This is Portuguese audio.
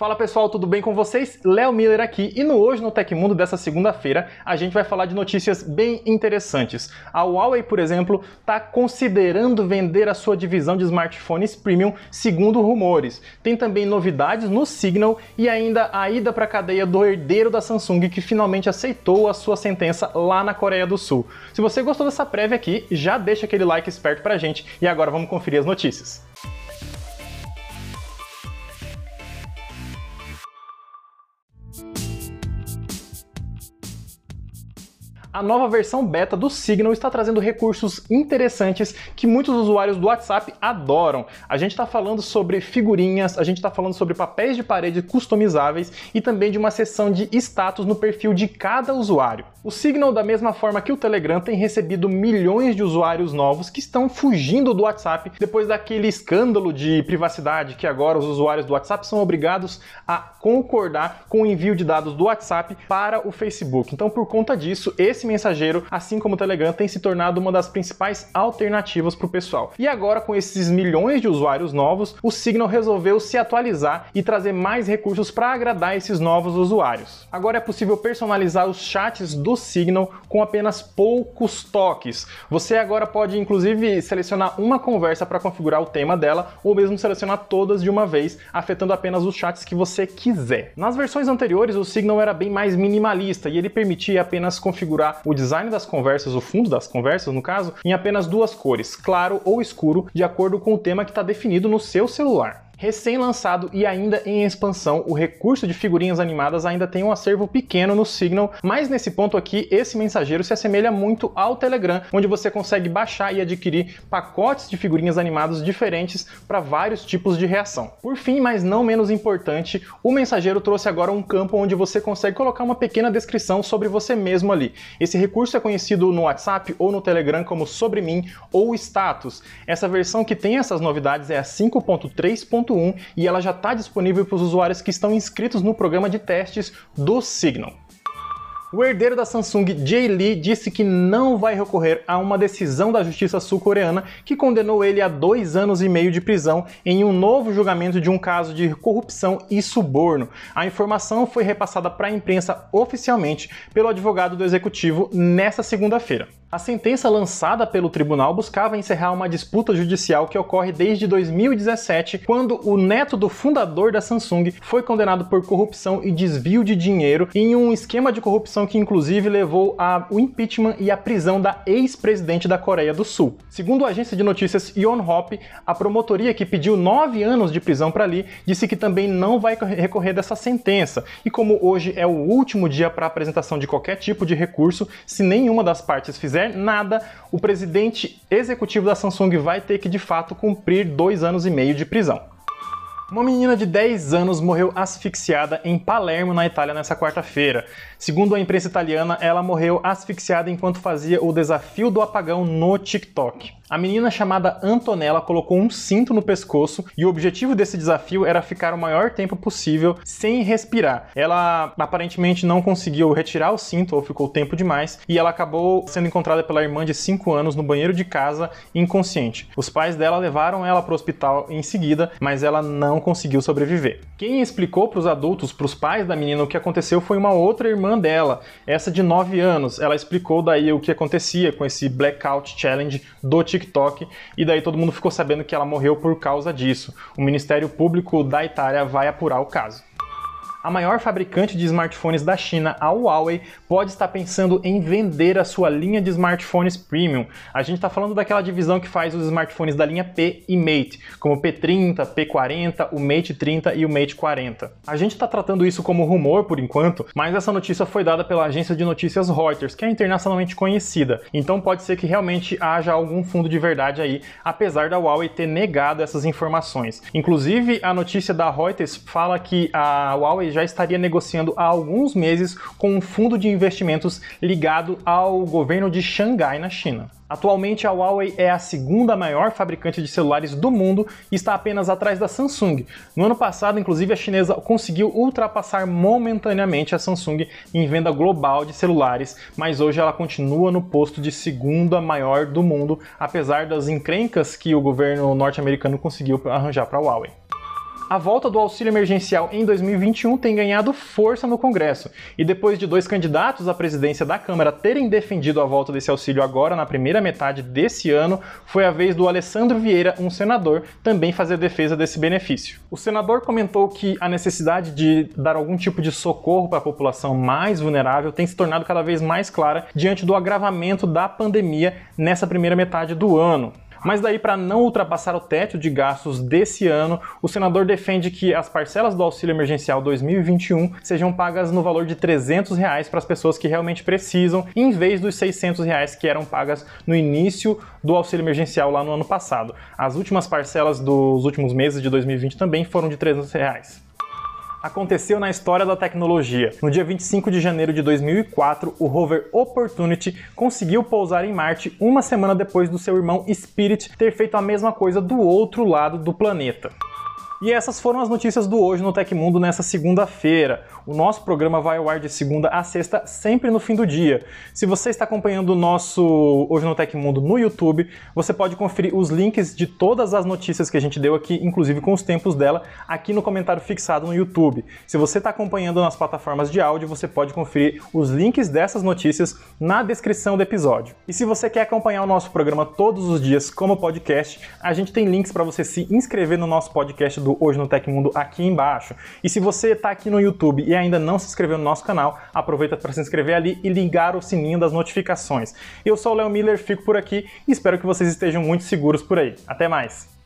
Fala pessoal, tudo bem com vocês? Léo Miller aqui e no Hoje no Tecmundo dessa segunda-feira a gente vai falar de notícias bem interessantes. A Huawei, por exemplo, está considerando vender a sua divisão de smartphones premium, segundo rumores. Tem também novidades no Signal e ainda a ida para a cadeia do herdeiro da Samsung que finalmente aceitou a sua sentença lá na Coreia do Sul. Se você gostou dessa prévia aqui, já deixa aquele like esperto pra gente e agora vamos conferir as notícias. A nova versão beta do Signal está trazendo recursos interessantes que muitos usuários do WhatsApp adoram. A gente está falando sobre figurinhas, a gente está falando sobre papéis de parede customizáveis e também de uma seção de status no perfil de cada usuário. O Signal, da mesma forma que o Telegram, tem recebido milhões de usuários novos que estão fugindo do WhatsApp depois daquele escândalo de privacidade que agora os usuários do WhatsApp são obrigados a concordar com o envio de dados do WhatsApp para o Facebook. Então, por conta disso, esse esse mensageiro, assim como o Telegram, tem se tornado uma das principais alternativas para o pessoal. E agora, com esses milhões de usuários novos, o Signal resolveu se atualizar e trazer mais recursos para agradar esses novos usuários. Agora é possível personalizar os chats do Signal com apenas poucos toques. Você agora pode, inclusive, selecionar uma conversa para configurar o tema dela ou mesmo selecionar todas de uma vez, afetando apenas os chats que você quiser. Nas versões anteriores, o Signal era bem mais minimalista e ele permitia apenas configurar o design das conversas, o fundo das conversas, no caso, em apenas duas cores, claro ou escuro, de acordo com o tema que está definido no seu celular. Recém-lançado e ainda em expansão, o recurso de figurinhas animadas ainda tem um acervo pequeno no Signal, mas nesse ponto aqui, esse mensageiro se assemelha muito ao Telegram, onde você consegue baixar e adquirir pacotes de figurinhas animadas diferentes para vários tipos de reação. Por fim, mas não menos importante, o mensageiro trouxe agora um campo onde você consegue colocar uma pequena descrição sobre você mesmo ali. Esse recurso é conhecido no WhatsApp ou no Telegram como sobre mim ou status. Essa versão que tem essas novidades é a 5.3 e ela já está disponível para os usuários que estão inscritos no programa de testes do Signal. O herdeiro da Samsung, Jay Lee, disse que não vai recorrer a uma decisão da justiça sul-coreana que condenou ele a dois anos e meio de prisão em um novo julgamento de um caso de corrupção e suborno. A informação foi repassada para a imprensa oficialmente pelo advogado do executivo nesta segunda-feira. A sentença lançada pelo tribunal buscava encerrar uma disputa judicial que ocorre desde 2017, quando o neto do fundador da Samsung foi condenado por corrupção e desvio de dinheiro em um esquema de corrupção que inclusive levou ao impeachment e à prisão da ex-presidente da Coreia do Sul. Segundo a agência de notícias Yonhap, a promotoria que pediu nove anos de prisão para Lee disse que também não vai recorrer dessa sentença. E como hoje é o último dia para apresentação de qualquer tipo de recurso, se nenhuma das partes fizer fizer nada, o presidente executivo da Samsung vai ter que de fato cumprir dois anos e meio de prisão. Uma menina de 10 anos morreu asfixiada em Palermo, na Itália, nessa quarta-feira. Segundo a imprensa italiana, ela morreu asfixiada enquanto fazia o desafio do apagão no TikTok. A menina chamada Antonella colocou um cinto no pescoço e o objetivo desse desafio era ficar o maior tempo possível sem respirar. Ela aparentemente não conseguiu retirar o cinto ou ficou tempo demais e ela acabou sendo encontrada pela irmã de 5 anos no banheiro de casa inconsciente. Os pais dela levaram ela para o hospital em seguida, mas ela não conseguiu sobreviver. Quem explicou para os adultos, para os pais da menina o que aconteceu foi uma outra irmã dela, essa de 9 anos. Ela explicou daí o que acontecia com esse blackout challenge do TikTok TikTok e daí todo mundo ficou sabendo que ela morreu por causa disso. O Ministério Público da Itália vai apurar o caso a maior fabricante de smartphones da China, a Huawei, pode estar pensando em vender a sua linha de smartphones premium. A gente está falando daquela divisão que faz os smartphones da linha P e Mate, como o P30, P40, o Mate 30 e o Mate 40. A gente está tratando isso como rumor por enquanto, mas essa notícia foi dada pela agência de notícias Reuters, que é internacionalmente conhecida. Então pode ser que realmente haja algum fundo de verdade aí, apesar da Huawei ter negado essas informações. Inclusive, a notícia da Reuters fala que a Huawei já estaria negociando há alguns meses com um fundo de investimentos ligado ao governo de Xangai, na China. Atualmente, a Huawei é a segunda maior fabricante de celulares do mundo e está apenas atrás da Samsung. No ano passado, inclusive, a chinesa conseguiu ultrapassar momentaneamente a Samsung em venda global de celulares, mas hoje ela continua no posto de segunda maior do mundo, apesar das encrencas que o governo norte-americano conseguiu arranjar para a Huawei. A volta do auxílio emergencial em 2021 tem ganhado força no Congresso, e depois de dois candidatos à presidência da Câmara terem defendido a volta desse auxílio agora na primeira metade desse ano, foi a vez do Alessandro Vieira, um senador, também fazer defesa desse benefício. O senador comentou que a necessidade de dar algum tipo de socorro para a população mais vulnerável tem se tornado cada vez mais clara diante do agravamento da pandemia nessa primeira metade do ano. Mas daí, para não ultrapassar o teto de gastos desse ano, o senador defende que as parcelas do auxílio emergencial 2021 sejam pagas no valor de 300 reais para as pessoas que realmente precisam, em vez dos 600 reais que eram pagas no início do auxílio emergencial lá no ano passado. As últimas parcelas dos últimos meses de 2020 também foram de 300 reais aconteceu na história da tecnologia. No dia 25 de janeiro de 2004, o rover Opportunity conseguiu pousar em Marte uma semana depois do seu irmão Spirit ter feito a mesma coisa do outro lado do planeta. E essas foram as notícias do Hoje no Tecmundo nessa segunda-feira. O nosso programa vai ao ar de segunda a sexta, sempre no fim do dia. Se você está acompanhando o nosso Hoje no Tecmundo no YouTube, você pode conferir os links de todas as notícias que a gente deu aqui, inclusive com os tempos dela, aqui no comentário fixado no YouTube. Se você está acompanhando nas plataformas de áudio, você pode conferir os links dessas notícias na descrição do episódio. E se você quer acompanhar o nosso programa todos os dias como podcast, a gente tem links para você se inscrever no nosso podcast do Hoje no Tecmundo aqui embaixo. E se você está aqui no YouTube e ainda não se inscreveu no nosso canal, aproveita para se inscrever ali e ligar o sininho das notificações. Eu sou o Léo Miller, fico por aqui e espero que vocês estejam muito seguros por aí. Até mais!